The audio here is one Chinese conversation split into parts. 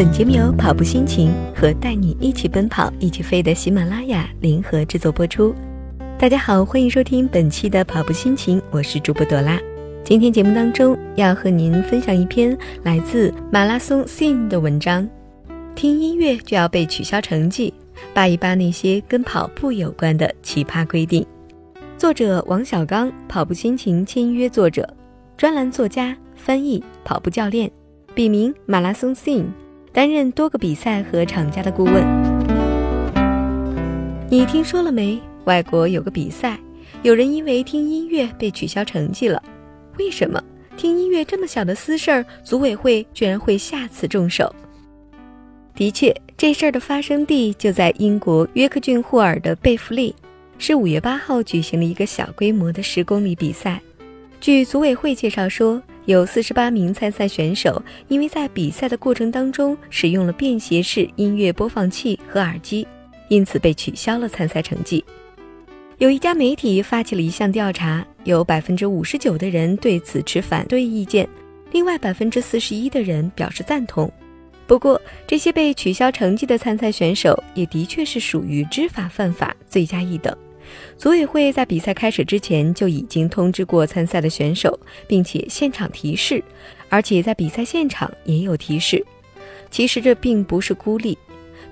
本节目由跑步心情和带你一起奔跑、一起飞的喜马拉雅联合制作播出。大家好，欢迎收听本期的跑步心情，我是主播朵拉。今天节目当中要和您分享一篇来自马拉松 Scene 的文章。听音乐就要被取消成绩，扒一扒那些跟跑步有关的奇葩规定。作者王小刚，跑步心情签约作者，专栏作家、翻译、跑步教练，笔名马拉松 Scene，担任多个比赛和厂家的顾问。你听说了没？外国有个比赛，有人因为听音乐被取消成绩了。为什么听音乐这么小的私事儿，组委会居然会下此重手？的确，这事儿的发生地就在英国约克郡霍尔的贝弗利，是五月八号举行了一个小规模的十公里比赛。据组委会介绍说，有四十八名参赛选手因为在比赛的过程当中使用了便携式音乐播放器和耳机，因此被取消了参赛成绩。有一家媒体发起了一项调查，有百分之五十九的人对此持反对意见，另外百分之四十一的人表示赞同。不过，这些被取消成绩的参赛选手也的确是属于知法犯法、罪加一等。组委会在比赛开始之前就已经通知过参赛的选手，并且现场提示，而且在比赛现场也有提示。其实这并不是孤立。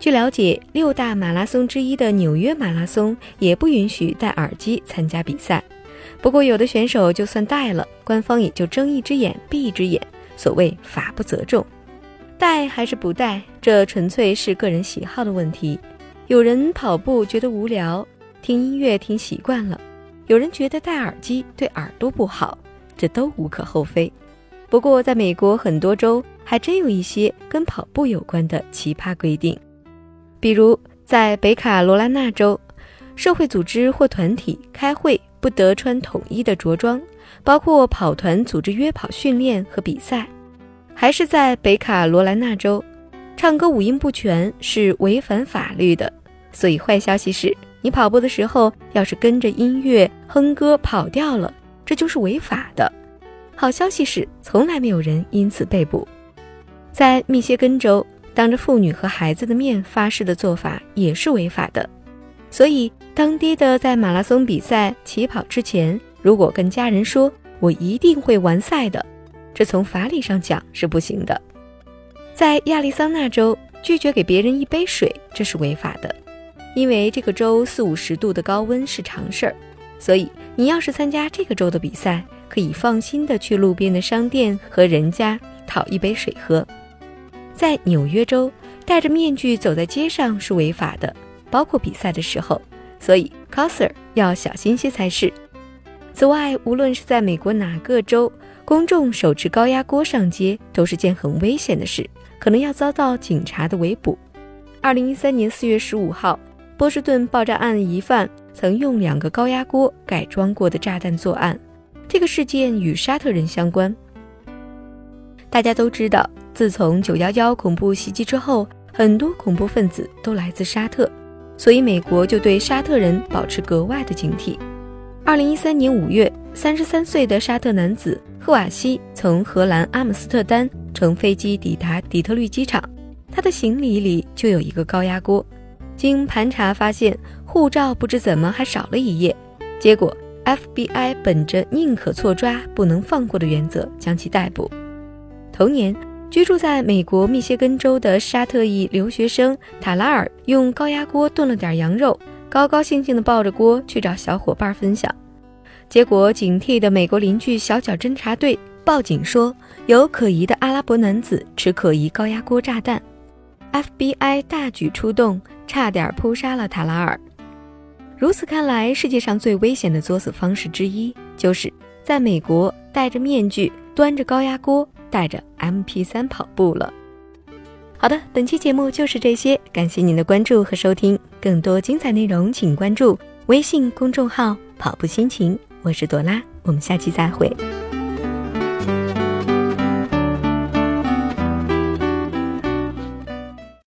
据了解，六大马拉松之一的纽约马拉松也不允许戴耳机参加比赛。不过，有的选手就算戴了，官方也就睁一只眼闭一只眼，所谓法不责众。戴还是不戴，这纯粹是个人喜好的问题。有人跑步觉得无聊，听音乐听习惯了；有人觉得戴耳机对耳朵不好，这都无可厚非。不过，在美国很多州还真有一些跟跑步有关的奇葩规定，比如在北卡罗来纳州，社会组织或团体开会不得穿统一的着装，包括跑团组织约跑训练和比赛。还是在北卡罗来纳州，唱歌五音不全是违反法律的。所以坏消息是，你跑步的时候要是跟着音乐哼歌跑掉了，这就是违法的。好消息是，从来没有人因此被捕。在密歇根州，当着妇女和孩子的面发誓的做法也是违法的。所以，当爹的在马拉松比赛起跑之前，如果跟家人说“我一定会完赛的”，这从法理上讲是不行的，在亚利桑那州拒绝给别人一杯水，这是违法的，因为这个州四五十度的高温是常事儿，所以你要是参加这个州的比赛，可以放心的去路边的商店和人家讨一杯水喝。在纽约州，戴着面具走在街上是违法的，包括比赛的时候，所以 coser 要小心些才是。此外，无论是在美国哪个州。公众手持高压锅上街都是件很危险的事，可能要遭到警察的围捕。二零一三年四月十五号，波士顿爆炸案疑犯曾用两个高压锅改装过的炸弹作案，这个事件与沙特人相关。大家都知道，自从九幺幺恐怖袭击之后，很多恐怖分子都来自沙特，所以美国就对沙特人保持格外的警惕。二零一三年五月，三十三岁的沙特男子。赫瓦西从荷兰阿姆斯特丹乘飞机抵达底特律机场，他的行李里就有一个高压锅。经盘查发现，护照不知怎么还少了一页。结果 FBI 本着宁可错抓不能放过的原则，将其逮捕。同年，居住在美国密歇根州的沙特裔留学生塔拉尔用高压锅炖了点羊肉，高高兴兴地抱着锅去找小伙伴分享。结果，警惕的美国邻居小脚侦察队报警说，有可疑的阿拉伯男子持可疑高压锅炸弹。FBI 大举出动，差点扑杀了塔拉尔。如此看来，世界上最危险的作死方式之一，就是在美国戴着面具、端着高压锅、带着 MP3 跑步了。好的，本期节目就是这些，感谢您的关注和收听。更多精彩内容，请关注微信公众号“跑步心情”。我是朵拉，我们下期再会。